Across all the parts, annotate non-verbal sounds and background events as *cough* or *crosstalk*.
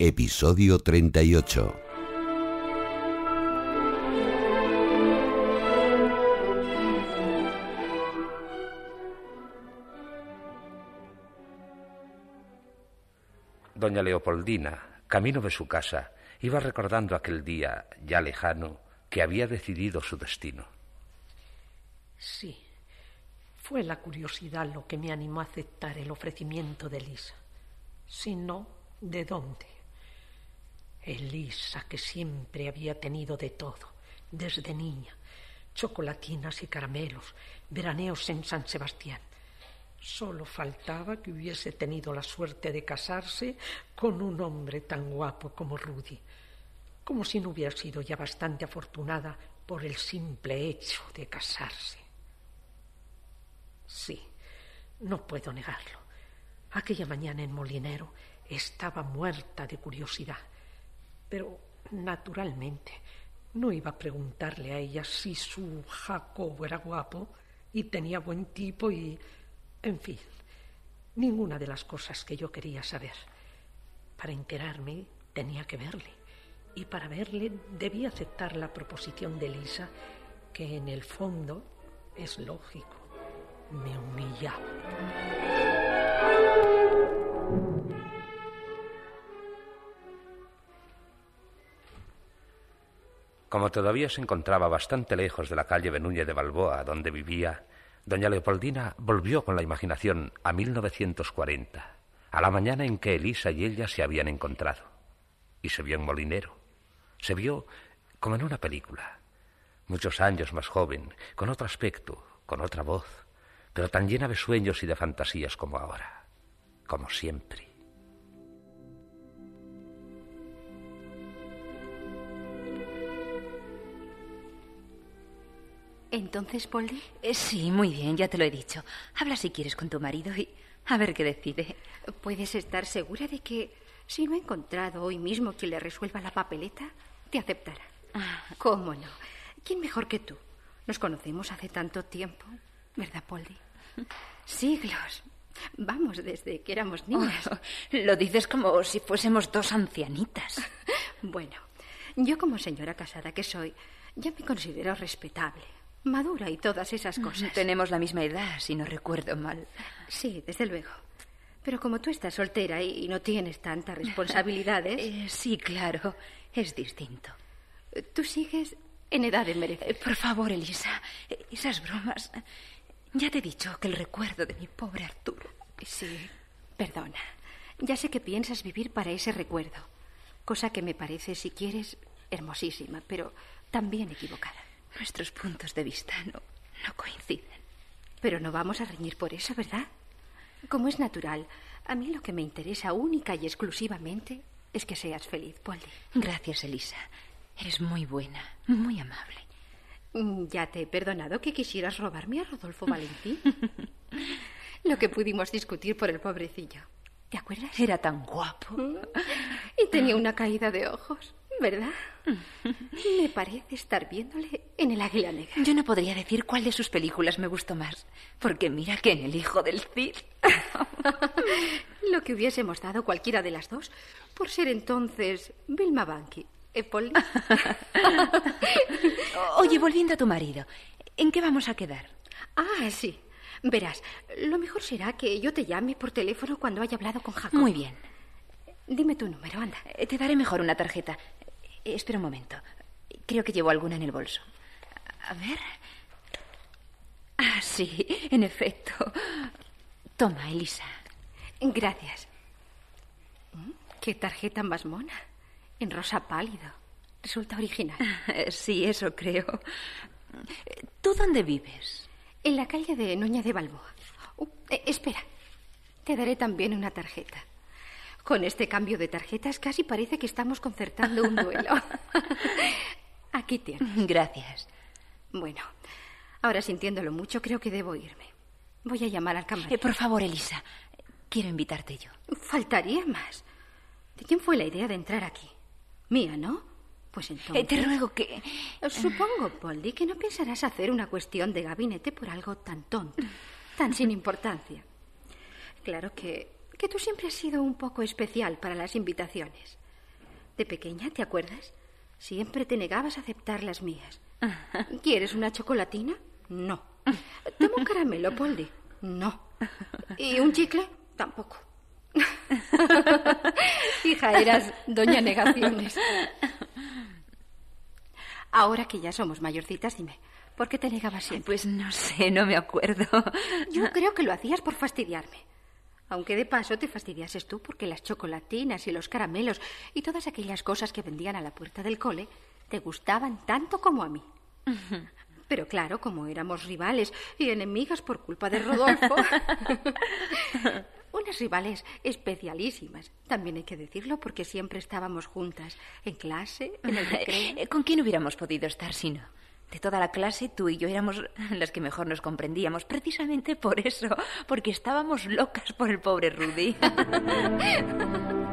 Episodio 38. Doña Leopoldina, camino de su casa, iba recordando aquel día ya lejano que había decidido su destino. Sí, fue la curiosidad lo que me animó a aceptar el ofrecimiento de Elisa. Si no, ¿de dónde? Elisa, que siempre había tenido de todo, desde niña, chocolatinas y caramelos, veraneos en San Sebastián. Solo faltaba que hubiese tenido la suerte de casarse con un hombre tan guapo como Rudy, como si no hubiera sido ya bastante afortunada por el simple hecho de casarse. Sí, no puedo negarlo. Aquella mañana en Molinero estaba muerta de curiosidad, pero naturalmente no iba a preguntarle a ella si su Jacobo era guapo y tenía buen tipo y en fin, ninguna de las cosas que yo quería saber. Para enterarme tenía que verle, y para verle debía aceptar la proposición de Lisa, que en el fondo es lógico, me humillaba. Como todavía se encontraba bastante lejos de la calle Benúñez de Balboa, donde vivía, doña Leopoldina volvió con la imaginación a 1940, a la mañana en que Elisa y ella se habían encontrado. Y se vio en Molinero. Se vio como en una película. Muchos años más joven, con otro aspecto, con otra voz, pero tan llena de sueños y de fantasías como ahora, como siempre. ¿Entonces, Polly? Eh, sí, muy bien, ya te lo he dicho. Habla si quieres con tu marido y a ver qué decide. ¿Puedes estar segura de que si no he encontrado hoy mismo quien le resuelva la papeleta, te aceptará? Ah. ¿Cómo no? ¿Quién mejor que tú? Nos conocemos hace tanto tiempo, ¿verdad, Polly? Siglos. Vamos, desde que éramos niñas. Oh, lo dices como si fuésemos dos ancianitas. *laughs* Bueno, yo como señora casada que soy, ya me considero respetable, madura y todas esas cosas. Tenemos la misma edad, si no recuerdo mal. Sí, desde luego. Pero como tú estás soltera y no tienes tantas *laughs* responsabilidades... Eh, sí, claro, es distinto. Tú sigues en edad de Eh, merecer. Por favor, Elisa, eh, esas bromas. Ya te he dicho que el recuerdo de mi pobre Arturo. Sí, perdona. Ya sé que piensas vivir para ese recuerdo, cosa que me parece, si quieres, hermosísima, pero también equivocada. Nuestros puntos de vista no, no coinciden. Pero no vamos a reñir por eso, ¿verdad? Como es natural, a mí lo que me interesa única y exclusivamente es que seas feliz, Polly. Gracias, Elisa. Eres muy buena, muy amable. Mm, Ya te he perdonado que quisieras robarme a Rodolfo *laughs* Valentín. Lo que pudimos discutir por el pobrecillo. ¿Te acuerdas? Era tan guapo. Y tenía una caída de ojos, ¿verdad? Me parece estar viéndole en el águila negra. Yo no podría decir cuál de sus películas me gustó más, porque mira que en El hijo del Cid. *laughs* Lo que hubiésemos dado cualquiera de las dos por ser entonces Vilma Banqui. ¿Eh, Polly? *laughs* Oye, volviendo a tu marido, ¿en qué vamos a quedar? Ah, sí. Verás, lo mejor será que yo te llame por teléfono cuando haya hablado con Jacob. Muy bien. Dime tu número, anda. Eh, Te daré mejor una tarjeta. Eh, Espera un momento. Creo que llevo alguna en el bolso. A ver. Ah, sí, en efecto. Toma, Elisa. Gracias. Mm, ¿Qué tarjeta más mona? En rosa pálido. Resulta original. Eh, Sí, eso creo. ¿Tú dónde vives? En la calle de Noña de Balboa. Uh, eh, espera. Te daré también una tarjeta. Con este cambio de tarjetas casi parece que estamos concertando un duelo. *laughs* Aquí tienes. Gracias. Bueno, ahora sintiéndolo mucho, creo que debo irme. Voy a llamar al camarero. Eh, por favor, Elisa, quiero invitarte yo. Faltaría más. ¿De quién fue la idea de entrar aquí? Mía, ¿no? Pues entonces... Eh, te ruego que... Supongo, Polly, que no pensarás hacer una cuestión de gabinete por algo tan tonto, tan sin importancia. Claro que, que tú siempre has sido un poco especial para las invitaciones. De pequeña, ¿te acuerdas? Siempre te negabas a aceptar las mías. *laughs* ¿Quieres una chocolatina? No. ¿Toma un caramelo, Polly? No. ¿Y un chicle? Tampoco. *laughs* Hija, eras doña negaciones. Ahora que ya somos mayorcitas, dime, ¿por qué te negabas siempre? Pues no sé, no me acuerdo. Yo creo que lo hacías por fastidiarme. Aunque de paso te fastidiases tú porque las chocolatinas y los caramelos y todas aquellas cosas que vendían a la puerta del cole te gustaban tanto como a mí. Pero claro, como éramos rivales y enemigas por culpa de Rodolfo. *laughs* unas rivales especialísimas. También hay que decirlo porque siempre estábamos juntas, en clase, en el recreo. ¿Con quién hubiéramos podido estar si no? De toda la clase, tú y yo éramos *laughs* las que mejor nos comprendíamos, precisamente por eso, porque estábamos locas por el pobre Rudy. *laughs*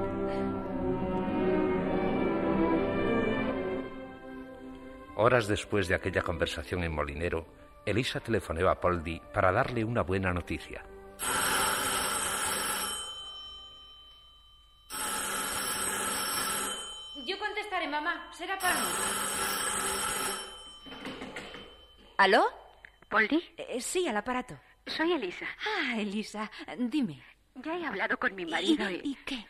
Horas después de aquella conversación en Molinero, Elisa telefoneó a Poldi para darle una buena noticia. Yo contestaré, mamá. Será para mí. ¿Aló? ¿Poldi? Eh, sí, al aparato. Soy Elisa. Ah, Elisa, dime. Ya he hablado con mi marido y... ¿Y qué?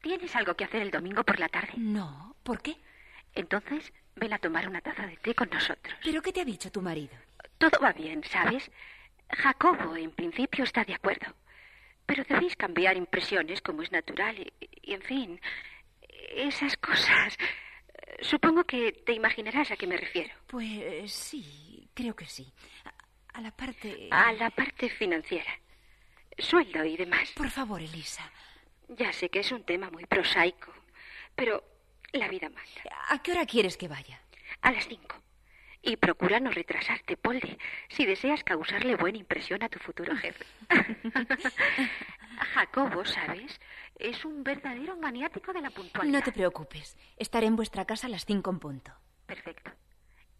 ¿Tienes algo que hacer el domingo por la tarde? No, ¿por qué? Entonces, ven a tomar una taza de té con nosotros. ¿Pero qué te ha dicho tu marido? Todo va bien, ¿sabes? Jacobo, en principio, está de acuerdo. Pero debéis cambiar impresiones como es natural y, y, en fin, esas cosas. Supongo que te imaginarás a qué me refiero. Pues sí, creo que sí. A, a la parte... A la parte financiera. Sueldo y demás. Por favor, Elisa. Ya sé que es un tema muy prosaico, pero la vida manda. ¿A qué hora quieres que vaya? A las cinco. Y procura no retrasarte, Polly, si deseas causarle buena impresión a tu futuro jefe. *laughs* Jacobo, ¿sabes? Es un verdadero maniático de la puntualidad. No te preocupes. Estaré en vuestra casa a las cinco en punto. Perfecto.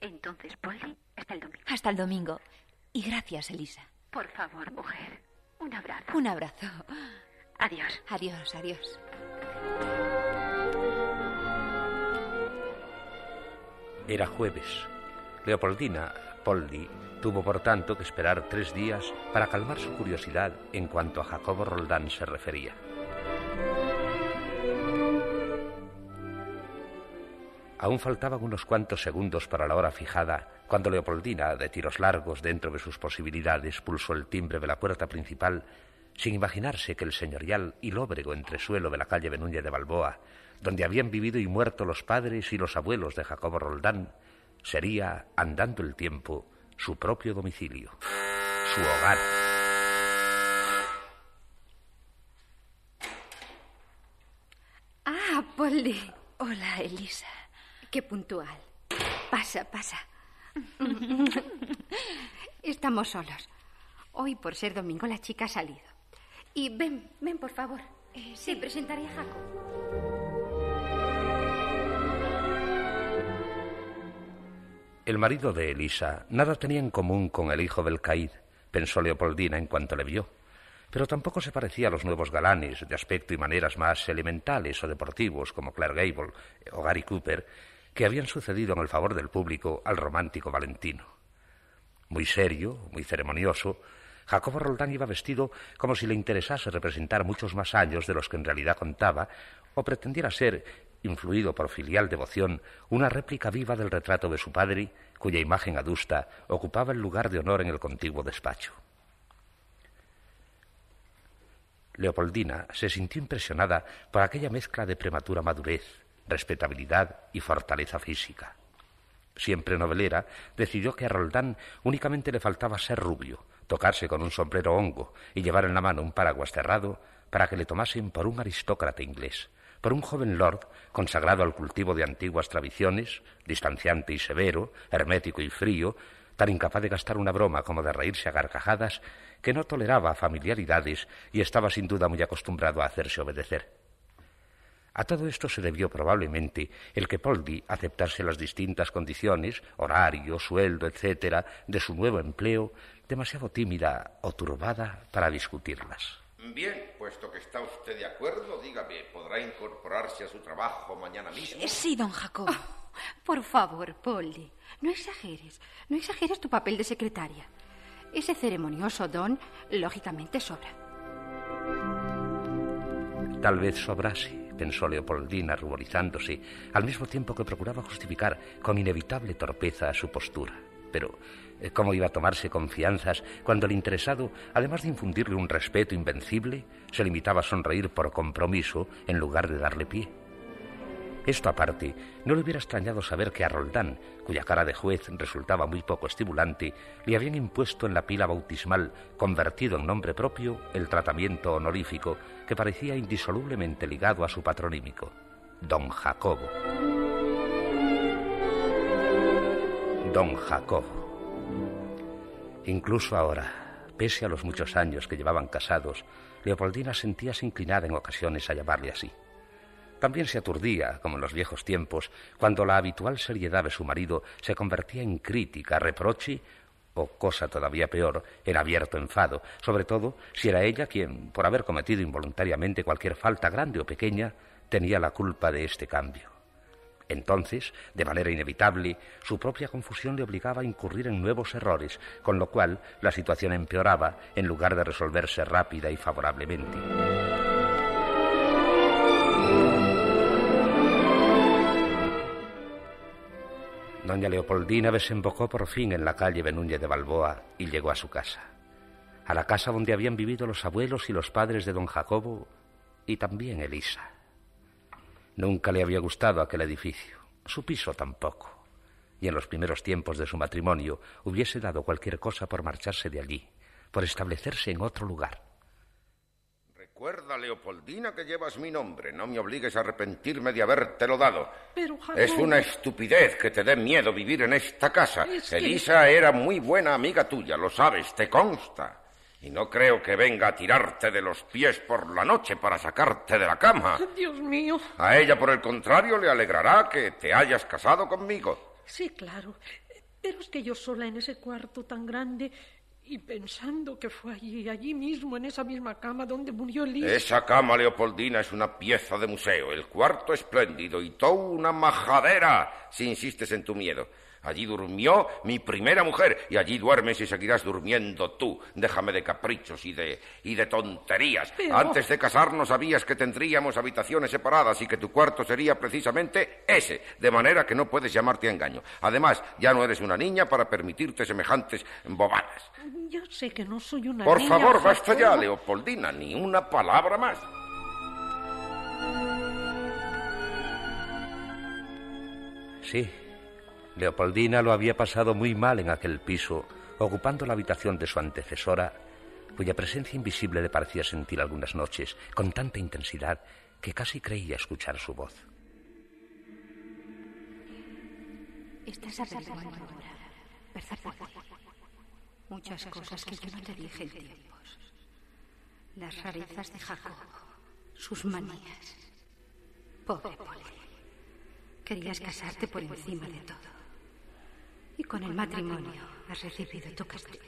Entonces, Polly, hasta el domingo. Hasta el domingo. Y gracias, Elisa. Por favor, mujer. Un abrazo. Un abrazo. Adiós. Adiós, adiós. Era jueves. Leopoldina, Poldi, tuvo por tanto que esperar tres días para calmar su curiosidad en cuanto a Jacobo Roldán se refería. Aún faltaban unos cuantos segundos para la hora fijada cuando Leopoldina, de tiros largos dentro de sus posibilidades, pulsó el timbre de la puerta principal sin imaginarse que el señorial y lóbrego entresuelo de la calle Benúñez de Balboa, donde habían vivido y muerto los padres y los abuelos de Jacobo Roldán, sería, andando el tiempo, su propio domicilio, su hogar. Ah, Polly. Hola, Elisa. Qué puntual. Pasa, pasa. *laughs* Estamos solos. Hoy, por ser domingo, la chica ha salido. Y ven, ven, por favor. Eh, sí. Te presentaré a Jacob. El marido de Elisa nada tenía en común con el hijo del Caid, pensó Leopoldina en cuanto le vio, pero tampoco se parecía a los nuevos galanes de aspecto y maneras más elementales o deportivos como Claire Gable o Gary Cooper, que habían sucedido en el favor del público al romántico Valentino. Muy serio, muy ceremonioso, Jacobo Roldán iba vestido como si le interesase representar muchos más años de los que en realidad contaba, o pretendiera ser, influido por filial devoción, una réplica viva del retrato de su padre, cuya imagen adusta ocupaba el lugar de honor en el contiguo despacho. Leopoldina se sintió impresionada por aquella mezcla de prematura madurez, respetabilidad y fortaleza física. Siempre novelera, decidió que a Roldán únicamente le faltaba ser rubio, tocarse con un sombrero hongo y llevar en la mano un paraguas cerrado para que le tomasen por un aristócrata inglés, por un joven lord consagrado al cultivo de antiguas tradiciones, distanciante y severo, hermético y frío, tan incapaz de gastar una broma como de reírse a garcajadas, que no toleraba familiaridades y estaba sin duda muy acostumbrado a hacerse obedecer. A todo esto se debió probablemente el que Poldi aceptase las distintas condiciones, horario, sueldo, etcétera, de su nuevo empleo, demasiado tímida o turbada para discutirlas. Bien, puesto que está usted de acuerdo, dígame, ¿podrá incorporarse a su trabajo mañana mismo? Sí, don Jacob. Oh, por favor, Poldi, no exageres, no exageres tu papel de secretaria. Ese ceremonioso don, lógicamente, sobra. Tal vez sobrase, pensó Leopoldina ruborizándose, al mismo tiempo que procuraba justificar con inevitable torpeza su postura. Pero, eh, ¿cómo iba a tomarse confianzas cuando el interesado, además de infundirle un respeto invencible, se limitaba a sonreír por compromiso en lugar de darle pie? Esto aparte, no le hubiera extrañado saber que a Roldán, cuya cara de juez resultaba muy poco estimulante, le habían impuesto en la pila bautismal, convertido en nombre propio, el tratamiento honorífico que parecía indisolublemente ligado a su patronímico, Don Jacobo. Don Jacobo. Incluso ahora, pese a los muchos años que llevaban casados, Leopoldina sentíase inclinada en ocasiones a llamarle así. También se aturdía, como en los viejos tiempos, cuando la habitual seriedad de su marido se convertía en crítica, reproche o, cosa todavía peor, en abierto enfado, sobre todo si era ella quien, por haber cometido involuntariamente cualquier falta grande o pequeña, tenía la culpa de este cambio. Entonces, de manera inevitable, su propia confusión le obligaba a incurrir en nuevos errores, con lo cual la situación empeoraba en lugar de resolverse rápida y favorablemente. Doña Leopoldina desembocó por fin en la calle Benúñez de Balboa y llegó a su casa. A la casa donde habían vivido los abuelos y los padres de don Jacobo y también Elisa. Nunca le había gustado aquel edificio, su piso tampoco, y en los primeros tiempos de su matrimonio hubiese dado cualquier cosa por marcharse de allí, por establecerse en otro lugar. Recuerda, Leopoldina, que llevas mi nombre. No me obligues a arrepentirme de habértelo dado. Pero. Es una estupidez que te dé miedo vivir en esta casa. Elisa era muy buena amiga tuya, lo sabes, te consta. Y no creo que venga a tirarte de los pies por la noche para sacarte de la cama. Dios mío. A ella, por el contrario, le alegrará que te hayas casado conmigo. Sí, claro. Pero es que yo sola en ese cuarto tan grande y pensando que fue allí, allí mismo, en esa misma cama donde murió Liz. Esa cama, Leopoldina, es una pieza de museo. El cuarto espléndido y toda una majadera, si insistes en tu miedo. Allí durmió mi primera mujer y allí duermes y seguirás durmiendo tú. Déjame de caprichos y de, y de tonterías. Antes de casarnos sabías que tendríamos habitaciones separadas y que tu cuarto sería precisamente ese, de manera que no puedes llamarte a engaño. Además, ya no eres una niña para permitirte semejantes bobadas. Yo sé que no soy una Por niña. favor, basta ya. Leopoldina, ni una palabra más. Sí, Leopoldina lo había pasado muy mal en aquel piso, ocupando la habitación de su antecesora, cuya presencia invisible le parecía sentir algunas noches con tanta intensidad que casi creía escuchar su voz. Estás ahora, ¿verdad? Muchas cosas que yo no te dije en tiempos. Las rarezas de Jacob, sus manías. Pobre Polly. Querías casarte por encima de todo. Con el matrimonio has recibido tu castigo.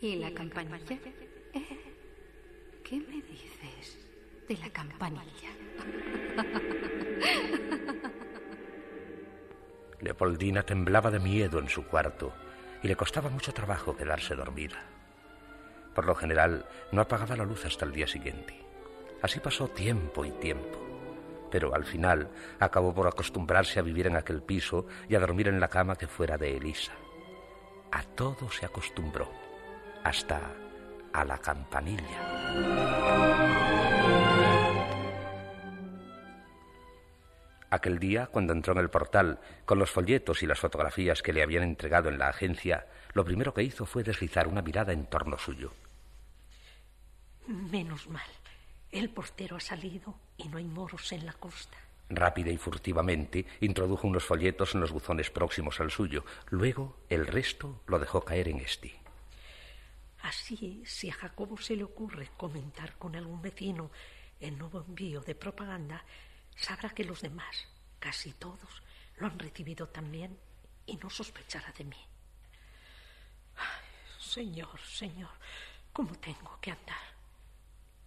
¿Y la campanilla? ¿Qué me dices de la campanilla? Leopoldina temblaba de miedo en su cuarto y le costaba mucho trabajo quedarse dormida. Por lo general, no apagaba la luz hasta el día siguiente. Así pasó tiempo y tiempo. Pero al final acabó por acostumbrarse a vivir en aquel piso y a dormir en la cama que fuera de Elisa. A todo se acostumbró, hasta a la campanilla. Aquel día, cuando entró en el portal, con los folletos y las fotografías que le habían entregado en la agencia, lo primero que hizo fue deslizar una mirada en torno suyo. Menos mal. El portero ha salido y no hay moros en la costa. Rápida y furtivamente introdujo unos folletos en los buzones próximos al suyo. Luego el resto lo dejó caer en este. Así, si a Jacobo se le ocurre comentar con algún vecino el nuevo envío de propaganda, sabrá que los demás, casi todos, lo han recibido también y no sospechará de mí. señor, señor, ¿cómo tengo que andar?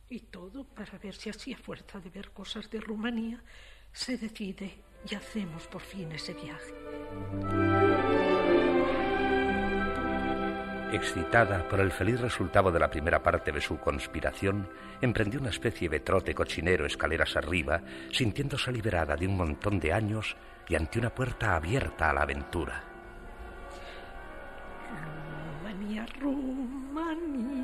Y todo para ver si así a fuerza de ver cosas de Rumanía se decide y hacemos por fin ese viaje. Excitada por el feliz resultado de la primera parte de su conspiración, emprendió una especie de trote cochinero escaleras arriba, sintiéndose liberada de un montón de años y ante una puerta abierta a la aventura. Rumanía, Rumanía,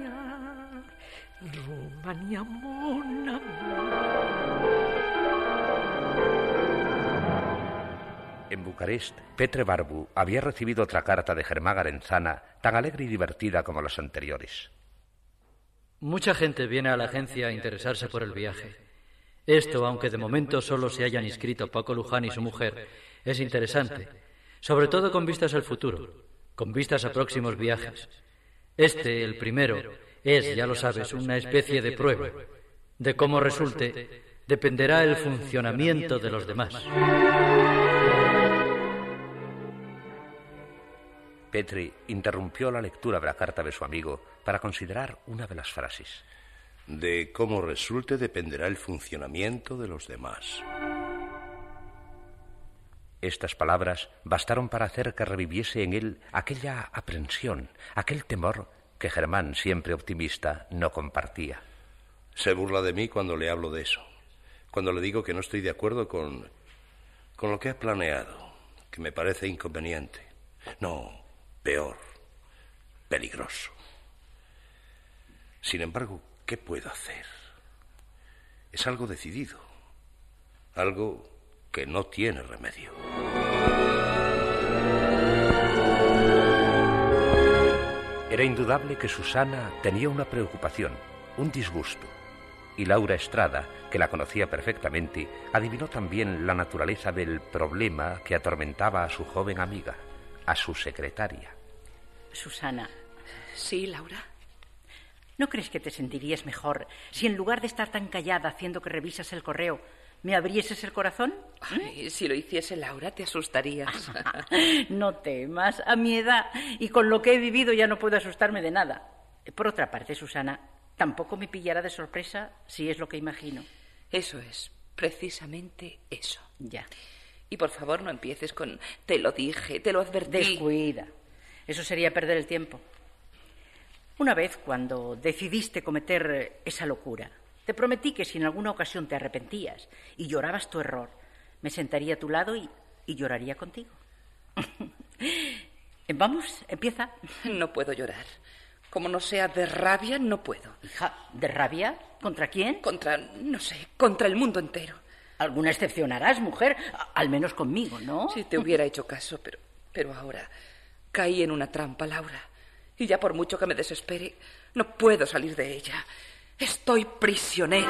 En Bucarest, Petre Barbu había recibido otra carta de Germán Garenzana, tan alegre y divertida como las anteriores. Mucha gente viene a la agencia a interesarse por el viaje. Esto, aunque de momento solo se hayan inscrito Paco Luján y su mujer, es interesante, sobre todo con vistas al futuro, con vistas a próximos viajes. Este, el primero, es, ya lo sabes, una especie de prueba. De cómo resulte, dependerá el funcionamiento de los demás. Petri interrumpió la lectura de la carta de su amigo para considerar una de las frases. De cómo resulte dependerá el funcionamiento de los demás. Estas palabras bastaron para hacer que reviviese en él aquella aprensión, aquel temor que Germán, siempre optimista, no compartía. Se burla de mí cuando le hablo de eso, cuando le digo que no estoy de acuerdo con, con lo que ha planeado, que me parece inconveniente. No, peor, peligroso. Sin embargo, ¿qué puedo hacer? Es algo decidido, algo que no tiene remedio. Era indudable que Susana tenía una preocupación, un disgusto. Y Laura Estrada, que la conocía perfectamente, adivinó también la naturaleza del problema que atormentaba a su joven amiga a su secretaria. Susana. Sí, Laura. ¿No crees que te sentirías mejor si en lugar de estar tan callada haciendo que revisas el correo, me abrieses el corazón? Ay, si lo hiciese Laura, te asustarías. *laughs* no temas, a mi edad y con lo que he vivido ya no puedo asustarme de nada. Por otra parte, Susana, tampoco me pillará de sorpresa si es lo que imagino. Eso es, precisamente eso. Ya. Y por favor no empieces con te lo dije, te lo advertí. Descuida. Eso sería perder el tiempo. Una vez, cuando decidiste cometer esa locura, te prometí que si en alguna ocasión te arrepentías y llorabas tu error, me sentaría a tu lado y, y lloraría contigo. *laughs* Vamos, empieza. No puedo llorar. Como no sea de rabia, no puedo. Hija, ¿de rabia? ¿Contra quién? Contra, no sé, contra el mundo entero. Alguna excepción harás, mujer, al menos conmigo, ¿no? Si te hubiera hecho caso, pero, pero ahora caí en una trampa, Laura. Y ya por mucho que me desespere, no puedo salir de ella. Estoy prisionera.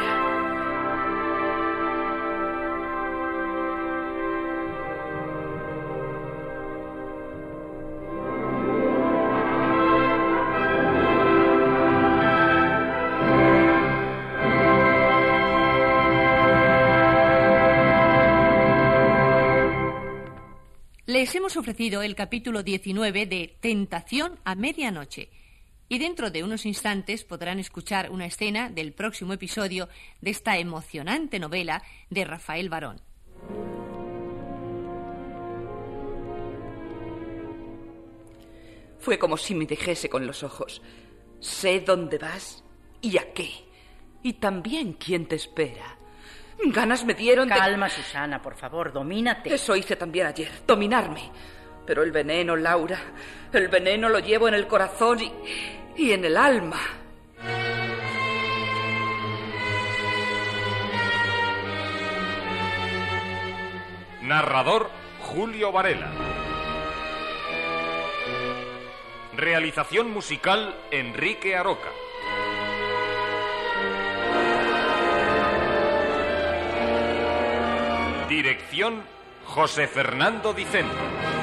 Les hemos ofrecido el capítulo 19 de Tentación a medianoche. Y dentro de unos instantes podrán escuchar una escena del próximo episodio de esta emocionante novela de Rafael Barón. Fue como si me dijese con los ojos, sé dónde vas y a qué, y también quién te espera. Ganas me dieron de... Calma, Susana, por favor, domínate. Eso hice también ayer, dominarme. Pero el veneno, Laura, el veneno lo llevo en el corazón y, y en el alma. Narrador Julio Varela. Realización musical Enrique Aroca. Dirección José Fernando Dicente.